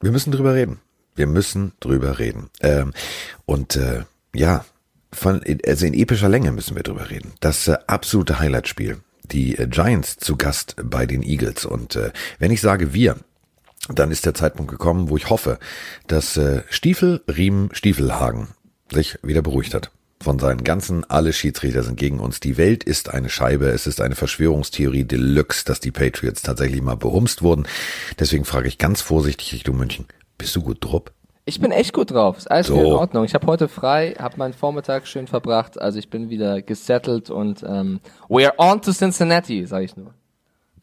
Wir müssen drüber reden. Wir müssen drüber reden. Ähm, und äh, ja, von, also in epischer Länge müssen wir drüber reden. Das äh, absolute Highlight-Spiel. Die äh, Giants zu Gast bei den Eagles. Und äh, wenn ich sage wir, dann ist der Zeitpunkt gekommen, wo ich hoffe, dass äh, Stiefel, Riemen, Stiefelhagen sich wieder beruhigt hat von seinen ganzen, alle Schiedsrichter sind gegen uns. Die Welt ist eine Scheibe. Es ist eine Verschwörungstheorie Deluxe, dass die Patriots tatsächlich mal behumst wurden. Deswegen frage ich ganz vorsichtig Richtung München. Bist du gut drauf? Ich bin echt gut drauf. Ist alles so. in Ordnung. Ich habe heute frei, habe meinen Vormittag schön verbracht. Also ich bin wieder gesettelt und ähm, we are on to Cincinnati, sage ich nur.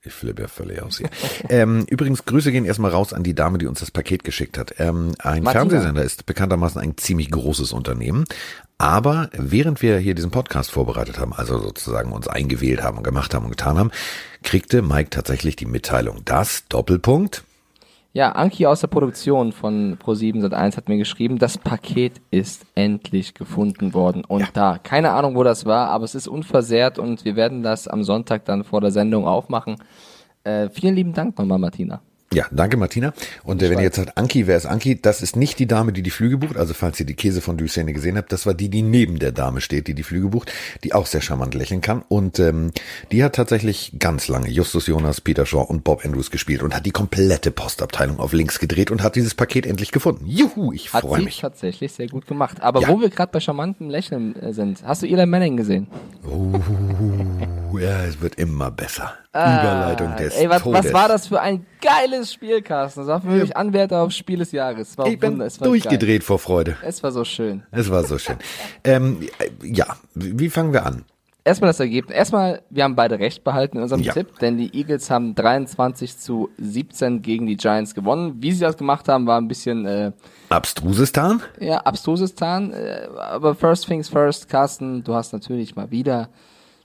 Ich flippe ja völlig aus hier. ähm, übrigens, Grüße gehen erstmal raus an die Dame, die uns das Paket geschickt hat. Ähm, ein Martina. Fernsehsender ist bekanntermaßen ein ziemlich großes Unternehmen. Aber während wir hier diesen Podcast vorbereitet haben, also sozusagen uns eingewählt haben und gemacht haben und getan haben, kriegte Mike tatsächlich die Mitteilung, dass Doppelpunkt. Ja, Anki aus der Produktion von Pro7 Sat1 hat mir geschrieben, das Paket ist endlich gefunden worden und ja. da. Keine Ahnung, wo das war, aber es ist unversehrt und wir werden das am Sonntag dann vor der Sendung aufmachen. Äh, vielen lieben Dank nochmal, Martina. Ja, danke Martina. Und äh, wenn ihr jetzt sagt, Anki, wer ist Anki? Das ist nicht die Dame, die die Flüge bucht. Also falls ihr die Käse von Duchesne gesehen habt, das war die, die neben der Dame steht, die die Flüge bucht, die auch sehr charmant lächeln kann. Und ähm, die hat tatsächlich ganz lange Justus Jonas, Peter Shaw und Bob Andrews gespielt und hat die komplette Postabteilung auf links gedreht und hat dieses Paket endlich gefunden. Juhu, ich freue mich. Hat tatsächlich sehr gut gemacht. Aber ja. wo wir gerade bei charmantem Lächeln äh, sind, hast du Eli Manning gesehen? Oh, ja, es wird immer besser. Ah, Überleitung des ey, was, Todes. was war das für ein geiles Spiel, Carsten? Das war für mich Anwärter auf Spiel des Jahres. ich bin durchgedreht geil. vor Freude. Es war so schön. Es war so schön. ähm, ja, wie fangen wir an? Erstmal das Ergebnis. Erstmal, wir haben beide recht behalten in unserem ja. Tipp, denn die Eagles haben 23 zu 17 gegen die Giants gewonnen. Wie sie das gemacht haben, war ein bisschen äh, Abstrusistan? Ja, Abstrusistan. Äh, aber first things first, Carsten, du hast natürlich mal wieder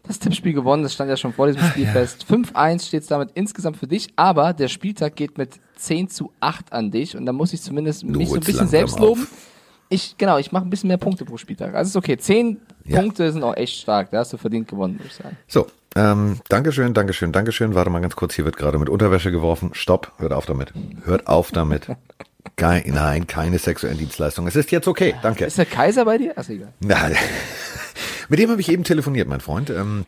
das Tippspiel gewonnen. Das stand ja schon vor diesem Spiel ja. fest. 5-1 steht es damit insgesamt für dich, aber der Spieltag geht mit 10 zu 8 an dich und da muss ich zumindest mich so ein bisschen selbst loben. Ich, genau, ich mache ein bisschen mehr Punkte pro Spieltag. Also ist okay. 10 ja. Punkte sind auch echt stark. Da hast du verdient gewonnen, würde ich sagen. So, ähm, Dankeschön, Dankeschön, Dankeschön. Warte mal ganz kurz, hier wird gerade mit Unterwäsche geworfen. Stopp, hört auf damit. Hört auf damit. Kein, nein, keine sexuellen Dienstleistungen. Es ist jetzt okay, danke. Ist der Kaiser bei dir? Ach, egal. Nein. Mit dem habe ich eben telefoniert, mein Freund. Ähm,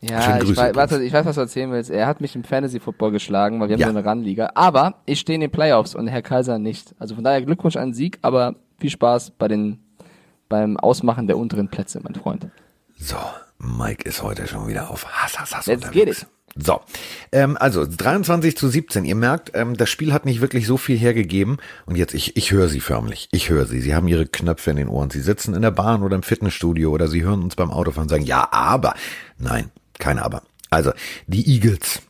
ja, ich weiß, warte, ich weiß, was du erzählen willst. Er hat mich im Fantasy Football geschlagen, weil wir haben ja. so eine Run-Liga. Aber ich stehe in den Playoffs und Herr Kaiser nicht. Also von daher Glückwunsch an den Sieg, aber viel Spaß bei den, beim Ausmachen der unteren Plätze, mein Freund. So, Mike ist heute schon wieder auf Hass, Hass, Hass Let's unterwegs. Get it. So, ähm, also 23 zu 17. Ihr merkt, ähm, das Spiel hat nicht wirklich so viel hergegeben. Und jetzt, ich, ich höre sie förmlich. Ich höre sie. Sie haben ihre Knöpfe in den Ohren. Sie sitzen in der Bahn oder im Fitnessstudio oder sie hören uns beim Autofahren und sagen, ja, aber. Nein, kein Aber. Also, die Eagles.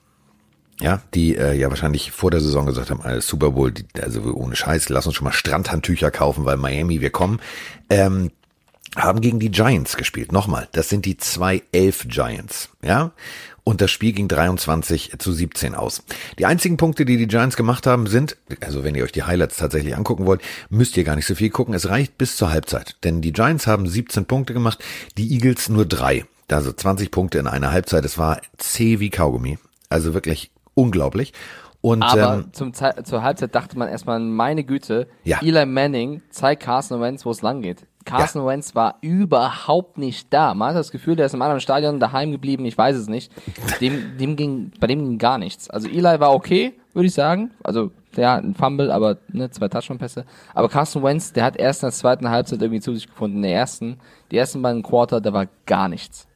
Ja, die äh, ja wahrscheinlich vor der Saison gesagt haben, alles Super Bowl, die, also ohne Scheiß, lass uns schon mal Strandhandtücher kaufen, weil Miami, wir kommen. Ähm, haben gegen die Giants gespielt. Nochmal, das sind die zwei Elf Giants. Ja, und das Spiel ging 23 zu 17 aus. Die einzigen Punkte, die die Giants gemacht haben, sind, also wenn ihr euch die Highlights tatsächlich angucken wollt, müsst ihr gar nicht so viel gucken. Es reicht bis zur Halbzeit. Denn die Giants haben 17 Punkte gemacht, die Eagles nur drei. Also 20 Punkte in einer Halbzeit. Es war zäh wie Kaugummi. Also wirklich unglaublich. Und, Aber ähm, zum Ze zur Halbzeit dachte man erstmal, meine Güte, ja. Eli Manning zeigt Carson Wentz, wo es lang geht. Carson ja. Wentz war überhaupt nicht da. Man hat das Gefühl, der ist im anderen Stadion daheim geblieben, ich weiß es nicht. Dem, dem ging, bei dem ging gar nichts. Also Eli war okay, würde ich sagen. Also, der hat ein Fumble, aber ne, zwei Touchdown-Pässe. Aber Carson Wentz, der hat erst in der zweiten Halbzeit irgendwie zu sich gefunden. In der ersten, die ersten beiden Quarter, da war gar nichts.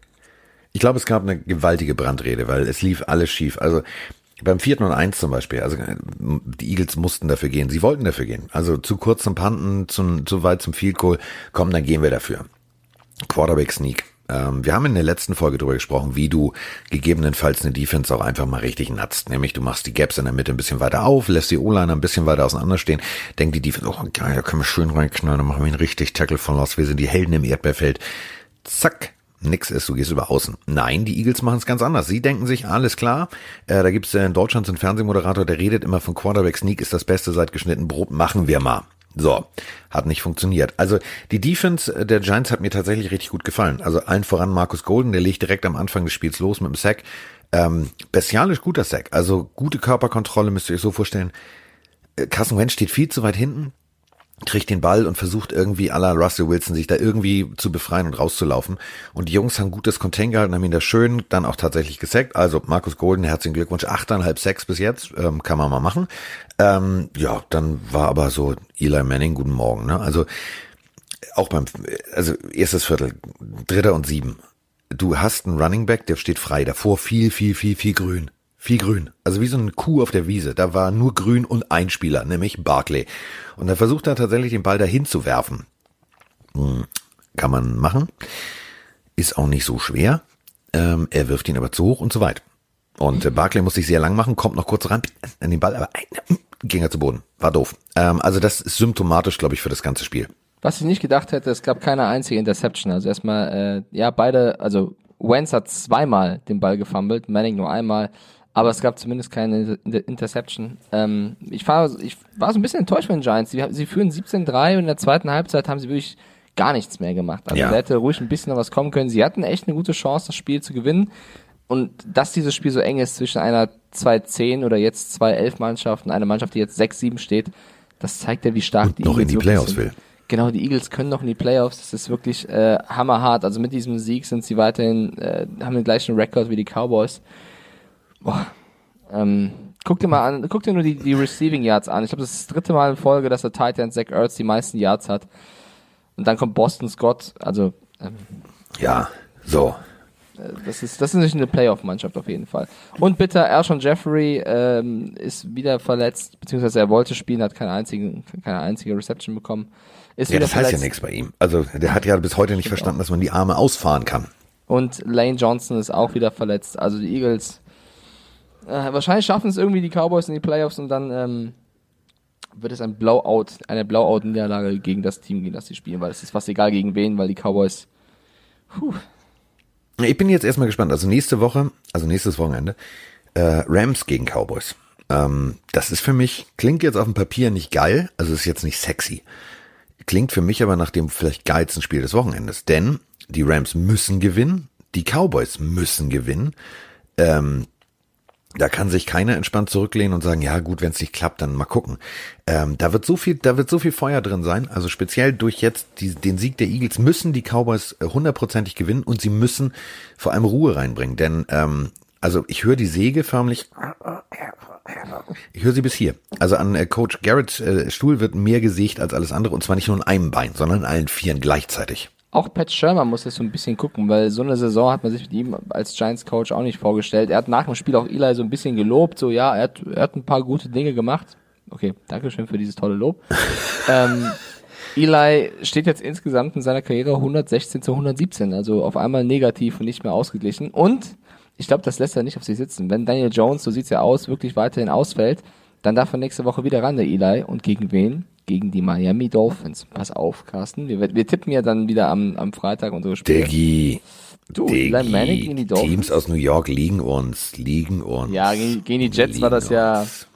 Ich glaube, es gab eine gewaltige Brandrede, weil es lief alles schief. Also beim vierten und eins zum Beispiel, also die Eagles mussten dafür gehen. Sie wollten dafür gehen. Also zu kurz zum Panten, zu, zu weit zum Field Goal. Komm, dann gehen wir dafür. Quarterback Sneak. Ähm, wir haben in der letzten Folge darüber gesprochen, wie du gegebenenfalls eine Defense auch einfach mal richtig natzt. Nämlich du machst die Gaps in der Mitte ein bisschen weiter auf, lässt die O-Line ein bisschen weiter auseinanderstehen. Denkt die Defense, oh geil, da können wir schön reinknallen, dann machen wir einen richtig Tackle von los. Wir sind die Helden im Erdbeerfeld. Zack, nix ist, du gehst über außen. Nein, die Eagles machen es ganz anders. Sie denken sich, alles klar, äh, da gibt's äh, in Deutschland so einen Fernsehmoderator, der redet immer von Quarterback Sneak ist das Beste seit geschnitten Brot, machen wir mal. So, hat nicht funktioniert. Also die Defense der Giants hat mir tatsächlich richtig gut gefallen. Also allen voran Markus Golden, der legt direkt am Anfang des Spiels los mit dem Sack. Ähm, bestialisch guter Sack, also gute Körperkontrolle müsst ihr euch so vorstellen. äh, Carson Wentz steht viel zu weit hinten, kriegt den Ball und versucht irgendwie à la Russell Wilson sich da irgendwie zu befreien und rauszulaufen. Und die Jungs haben gutes Contain gehalten, haben ihn da schön dann auch tatsächlich gesackt. Also Markus Golden, herzlichen Glückwunsch, achteinhalb Sacks bis jetzt, ähm, kann man mal machen. Ähm, ja, dann war aber so Eli Manning, guten Morgen. Ne? Also auch beim, also erstes Viertel, dritter und sieben. Du hast einen Running Back, der steht frei, davor viel, viel, viel, viel grün. Viel grün. Also wie so eine Kuh auf der Wiese. Da war nur grün und ein Spieler, nämlich Barclay. Und er versucht er tatsächlich den Ball dahin zu werfen. Hm, kann man machen. Ist auch nicht so schwer. Ähm, er wirft ihn aber zu hoch und zu weit. Und äh, Barclay muss sich sehr lang machen, kommt noch kurz ran an den Ball, aber äh, ging er zu Boden. War doof. Ähm, also das ist symptomatisch, glaube ich, für das ganze Spiel. Was ich nicht gedacht hätte, es gab keine einzige Interception. Also erstmal, äh, ja, beide, also Wentz hat zweimal den Ball gefummelt, Manning nur einmal aber es gab zumindest keine Interception. Ähm, ich, war, ich war so ein bisschen enttäuscht von den Giants. Sie, sie führen 17-3 und in der zweiten Halbzeit haben sie wirklich gar nichts mehr gemacht. Also ja. da hätte ruhig ein bisschen noch was kommen können. Sie hatten echt eine gute Chance, das Spiel zu gewinnen. Und dass dieses Spiel so eng ist zwischen einer 2-10 oder jetzt 2-11 Mannschaft und einer Mannschaft, die jetzt 6-7 steht, das zeigt ja, wie stark und die noch Eagles in die Playoffs will. Genau, die Eagles können noch in die Playoffs. Das ist wirklich äh, hammerhart. Also mit diesem Sieg sind sie weiterhin, äh, haben den gleichen Rekord wie die Cowboys. Boah. Ähm, guck dir mal an, guck dir nur die, die Receiving Yards an. Ich glaube, das ist das dritte Mal in Folge, dass der Titan Zach Ertz die meisten Yards hat. Und dann kommt Boston Scott, also ähm, ja, so. Äh, das ist, das ist nicht eine Playoff-Mannschaft auf jeden Fall. Und bitte, Ershon Jeffrey ähm, ist wieder verletzt, beziehungsweise er wollte spielen, hat keine einzige, keine einzige Reception bekommen. Ist ja, das heißt ja nichts bei ihm. Also der hat ja bis heute nicht verstanden, dass man die Arme ausfahren kann. Und Lane Johnson ist auch wieder verletzt. Also die Eagles äh, wahrscheinlich schaffen es irgendwie die Cowboys in die Playoffs und dann ähm, wird es ein Blowout, eine Blowout-Niederlage gegen das Team, gegen das sie spielen, weil es ist fast egal gegen wen, weil die Cowboys. Puh. Ich bin jetzt erstmal gespannt. Also nächste Woche, also nächstes Wochenende, äh, Rams gegen Cowboys. Ähm, das ist für mich, klingt jetzt auf dem Papier nicht geil, also ist jetzt nicht sexy. Klingt für mich aber nach dem vielleicht geilsten Spiel des Wochenendes. Denn die Rams müssen gewinnen, die Cowboys müssen gewinnen. Ähm, da kann sich keiner entspannt zurücklehnen und sagen, ja gut, wenn es nicht klappt, dann mal gucken. Ähm, da wird so viel, da wird so viel Feuer drin sein. Also speziell durch jetzt die, den Sieg der Eagles müssen die Cowboys äh, hundertprozentig gewinnen und sie müssen vor allem Ruhe reinbringen. Denn ähm, also ich höre die Säge förmlich. Ich höre sie bis hier. Also an äh, Coach Garrett äh, Stuhl wird mehr gesägt als alles andere und zwar nicht nur in einem Bein, sondern in allen Vieren gleichzeitig auch Pat Shermer muss jetzt so ein bisschen gucken, weil so eine Saison hat man sich mit ihm als Giants Coach auch nicht vorgestellt. Er hat nach dem Spiel auch Eli so ein bisschen gelobt, so ja, er hat, er hat ein paar gute Dinge gemacht. Okay, danke schön für dieses tolle Lob. ähm, Eli steht jetzt insgesamt in seiner Karriere 116 zu 117, also auf einmal negativ und nicht mehr ausgeglichen. Und ich glaube, das lässt er nicht auf sich sitzen. Wenn Daniel Jones, so sieht's ja aus, wirklich weiterhin ausfällt, dann darf er nächste Woche wieder ran, der Eli. Und gegen wen? Gegen die Miami Dolphins. Pass auf, Carsten. Wir, wir tippen ja dann wieder am, am Freitag unsere Spiele. Diggi. Du, Diggi. Manning gegen die Dolphins. Teams aus New York liegen uns, liegen uns. Ja, gegen, gegen die Jets war das ja uns.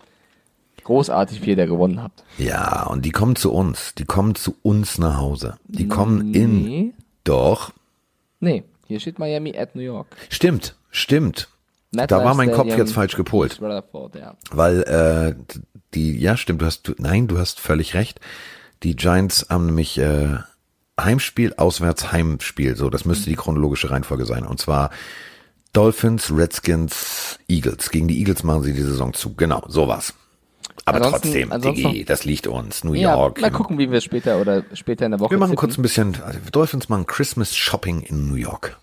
großartig, wie ihr da gewonnen habt. Ja, und die kommen zu uns. Die kommen zu uns nach Hause. Die kommen nee. in. Doch. Nee, hier steht Miami at New York. Stimmt, stimmt. Da war mein Kopf jetzt falsch gepolt. Ja. Weil äh, die, ja, stimmt, du hast, du, nein, du hast völlig recht. Die Giants haben nämlich äh, Heimspiel, auswärts Heimspiel. So, das müsste die chronologische Reihenfolge sein. Und zwar Dolphins, Redskins, Eagles. Gegen die Eagles machen sie die Saison zu. Genau, sowas. Aber ansonsten, trotzdem, ansonsten Digi, das liegt uns. New ja, York. Mal gucken, wie wir später oder später in der Woche. Wir machen tippen. kurz ein bisschen, also Dolphins machen Christmas Shopping in New York.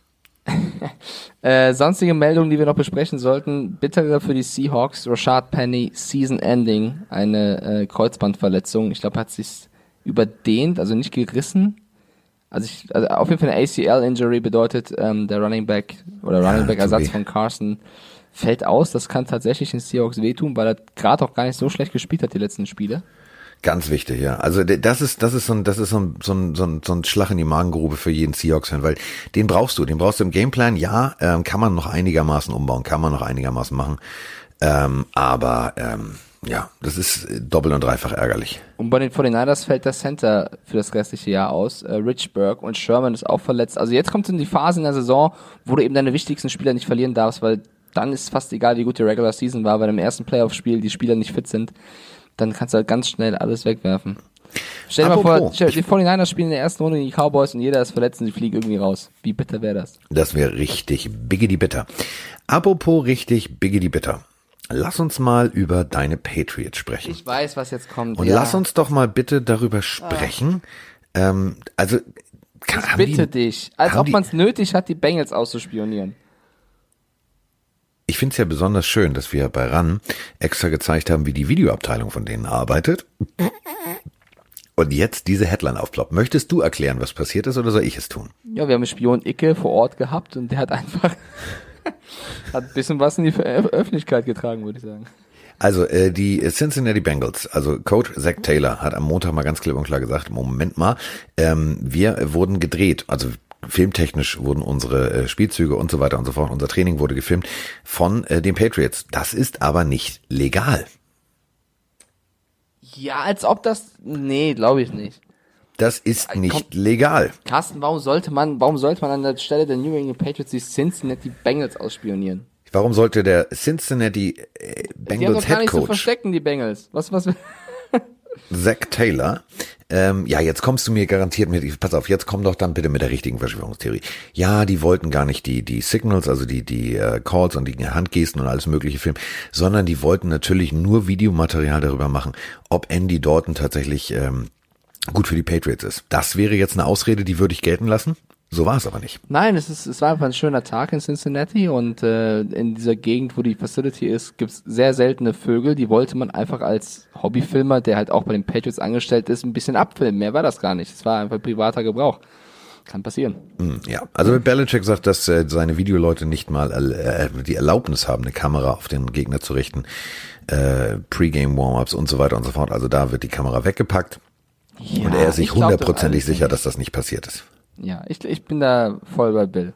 äh, sonstige Meldungen, die wir noch besprechen sollten. Bittere für die Seahawks. Rashad Penny, Season Ending. Eine äh, Kreuzbandverletzung. Ich glaube, hat sich überdehnt, also nicht gerissen. Also, ich, also auf jeden Fall eine ACL-Injury bedeutet, ähm, der Running Back oder Running Back-Ersatz von Carson fällt aus. Das kann tatsächlich den Seahawks wehtun, weil er gerade auch gar nicht so schlecht gespielt hat, die letzten Spiele. Ganz wichtig, ja. Also das ist, das ist so ein, das ist so ein, so ein, so ein, so ein Schlag in die Magengrube für jeden Seahawks-Fan, weil den brauchst du, den brauchst du im Gameplan. Ja, ähm, kann man noch einigermaßen umbauen, kann man noch einigermaßen machen, ähm, aber ähm, ja, das ist doppelt und dreifach ärgerlich. Und bei den 49ers fällt der Center für das restliche Jahr aus. Äh, Richburg und Sherman ist auch verletzt. Also jetzt kommt in die Phase in der Saison, wo du eben deine wichtigsten Spieler nicht verlieren darfst, weil dann ist fast egal, wie gut die Regular Season war, weil im ersten Playoff-Spiel die Spieler nicht fit sind dann kannst du halt ganz schnell alles wegwerfen. Stell dir mal vor, die 49ers spielen in der ersten Runde die Cowboys und jeder ist verletzt und die fliegen irgendwie raus. Wie bitter wäre das? Das wäre richtig biggity bitter. Apropos richtig biggity bitter. Lass uns mal über deine Patriots sprechen. Ich weiß, was jetzt kommt. Und ja. lass uns doch mal bitte darüber sprechen. Ah. Ähm, also, kann, ich bitte die, dich. Als ob man es nötig hat, die Bengals auszuspionieren. Ich finde es ja besonders schön, dass wir bei RAN extra gezeigt haben, wie die Videoabteilung von denen arbeitet. Und jetzt diese Headline aufploppt. Möchtest du erklären, was passiert ist, oder soll ich es tun? Ja, wir haben einen Spion Icke vor Ort gehabt und der hat einfach hat ein bisschen was in die Öffentlichkeit getragen, würde ich sagen. Also äh, die Cincinnati Bengals, also Coach Zach Taylor hat am Montag mal ganz klipp und klar gesagt, Moment mal, ähm, wir wurden gedreht, also filmtechnisch wurden unsere äh, Spielzüge und so weiter und so fort, unser Training wurde gefilmt von äh, den Patriots. Das ist aber nicht legal. Ja, als ob das. Nee, glaube ich nicht. Das ist äh, nicht Komm, legal. Carsten, warum sollte man, warum sollte man an der Stelle der New England Patriots die Cincinnati Bengals ausspionieren? Warum sollte der Cincinnati äh, Bengals die haben doch gar Head Coach nicht so verstecken die Bengals? Was was? Zach Taylor. Ähm, ja, jetzt kommst du mir garantiert mit, pass auf, jetzt komm doch dann bitte mit der richtigen Verschwörungstheorie. Ja, die wollten gar nicht die, die Signals, also die, die äh, Calls und die Handgesten und alles mögliche filmen, sondern die wollten natürlich nur Videomaterial darüber machen, ob Andy Dalton tatsächlich ähm, gut für die Patriots ist. Das wäre jetzt eine Ausrede, die würde ich gelten lassen. So war es aber nicht. Nein, es, ist, es war einfach ein schöner Tag in Cincinnati und äh, in dieser Gegend, wo die Facility ist, gibt's sehr seltene Vögel. Die wollte man einfach als Hobbyfilmer, der halt auch bei den Patriots angestellt ist, ein bisschen abfilmen. Mehr war das gar nicht. Es war einfach privater Gebrauch. Kann passieren. Hm, ja, also Belichick sagt, dass äh, seine Videoleute nicht mal äh, die Erlaubnis haben, eine Kamera auf den Gegner zu richten. Äh, Pre-Game Warm-ups und so weiter und so fort. Also da wird die Kamera weggepackt. Ja, und er ist sich hundertprozentig sicher, dass das nicht passiert ist. Ja, ich, ich bin da voll bei Bill.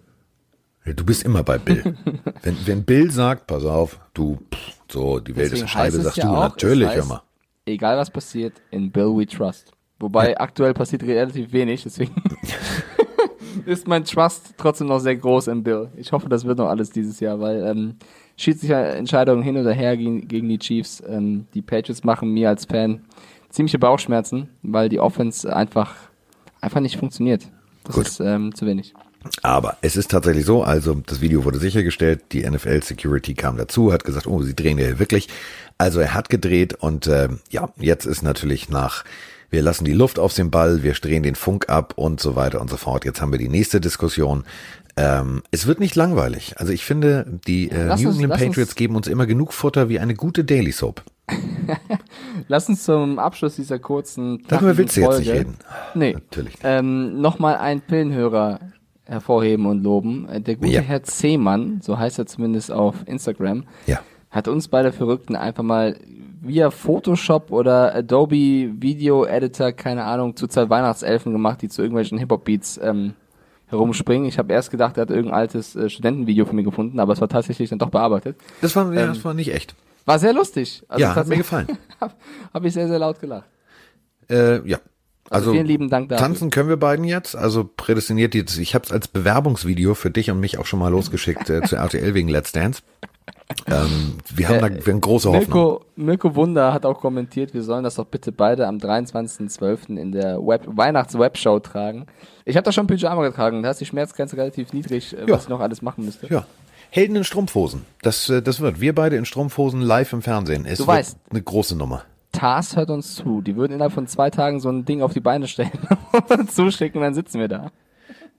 Du bist immer bei Bill. wenn, wenn Bill sagt, pass auf, du, pff, so, die Welt Deswegen ist eine Scheibe, sagst ja du, auch, natürlich, heißt, mal. Egal was passiert, in Bill we trust. Wobei ja. aktuell passiert relativ wenig, deswegen ist mein Trust trotzdem noch sehr groß in Bill. Ich hoffe, das wird noch alles dieses Jahr, weil ähm, Schiedsrichterentscheidungen hin oder her gegen, gegen die Chiefs, ähm, die Patriots machen mir als Fan ziemliche Bauchschmerzen, weil die Offense einfach einfach nicht funktioniert. Das Gut. ist ähm, zu wenig. Aber es ist tatsächlich so, also das Video wurde sichergestellt, die NFL Security kam dazu, hat gesagt, oh, sie drehen ja wirklich. Also er hat gedreht und äh, ja, jetzt ist natürlich nach, wir lassen die Luft auf den Ball, wir drehen den Funk ab und so weiter und so fort. Jetzt haben wir die nächste Diskussion. Ähm, es wird nicht langweilig. Also ich finde, die äh, New England Patriots geben uns immer genug Futter wie eine gute Daily Soap. Lass uns zum Abschluss dieser kurzen Darüber willst du jetzt nicht reden. Nee. Natürlich nicht. Ähm, Nochmal einen Pillenhörer hervorheben und loben. Äh, der gute ja. Herr Zehmann, so heißt er zumindest auf Instagram, ja. hat uns beide Verrückten einfach mal via Photoshop oder Adobe Video Editor, keine Ahnung, zu zwei Weihnachtselfen gemacht, die zu irgendwelchen Hip-Hop-Beats ähm, herumspringen. Ich habe erst gedacht, er hat irgendein altes äh, Studentenvideo von mir gefunden, aber es war tatsächlich dann doch bearbeitet. Das war, ja, ähm, das war nicht echt. War sehr lustig. Also ja, hat mir gefallen. Habe hab ich sehr, sehr laut gelacht. Äh, ja. Also, also vielen lieben Dank dafür. Tanzen können wir beiden jetzt, also prädestiniert jetzt. Ich habe es als Bewerbungsvideo für dich und mich auch schon mal losgeschickt äh, zu RTL wegen Let's Dance. Ähm, wir haben äh, da wir haben große Hoffnung. Mirko, Mirko Wunder hat auch kommentiert, wir sollen das doch bitte beide am 23.12. in der Web Weihnachts-Webshow tragen. Ich habe da schon Pyjama getragen, da ist die Schmerzgrenze relativ niedrig, äh, ja. was ich noch alles machen müsste. Ja. Helden in Strumpfhosen. Das, äh, das wird. Wir beide in Strumpfhosen live im Fernsehen. Es du weißt, eine große Nummer. Tars hört uns zu. Die würden innerhalb von zwei Tagen so ein Ding auf die Beine stellen und zuschicken, dann sitzen wir da.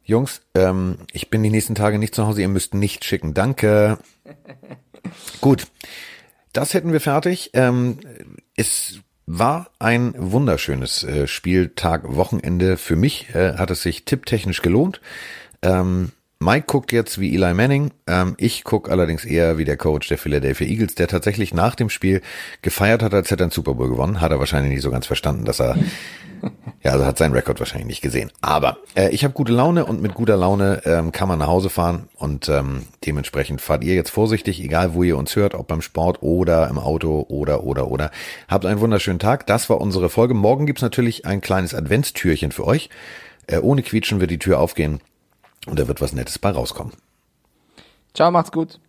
Jungs, ähm, ich bin die nächsten Tage nicht zu Hause. Ihr müsst nicht schicken. Danke. Gut. Das hätten wir fertig. Ähm, es war ein wunderschönes äh, Spieltag, Wochenende. Für mich äh, hat es sich tipptechnisch gelohnt. Ähm, Mike guckt jetzt wie Eli Manning. Ähm, ich gucke allerdings eher wie der Coach der Philadelphia Eagles, der tatsächlich nach dem Spiel gefeiert hat, als hätte er einen Super Bowl gewonnen. Hat er wahrscheinlich nicht so ganz verstanden, dass er, ja, also hat seinen Rekord wahrscheinlich nicht gesehen. Aber äh, ich habe gute Laune und mit guter Laune ähm, kann man nach Hause fahren und ähm, dementsprechend fahrt ihr jetzt vorsichtig, egal wo ihr uns hört, ob beim Sport oder im Auto oder oder oder. Habt einen wunderschönen Tag. Das war unsere Folge. Morgen gibt's natürlich ein kleines Adventstürchen für euch. Äh, ohne Quietschen wird die Tür aufgehen und da wird was Nettes bei rauskommen. Ciao, macht's gut.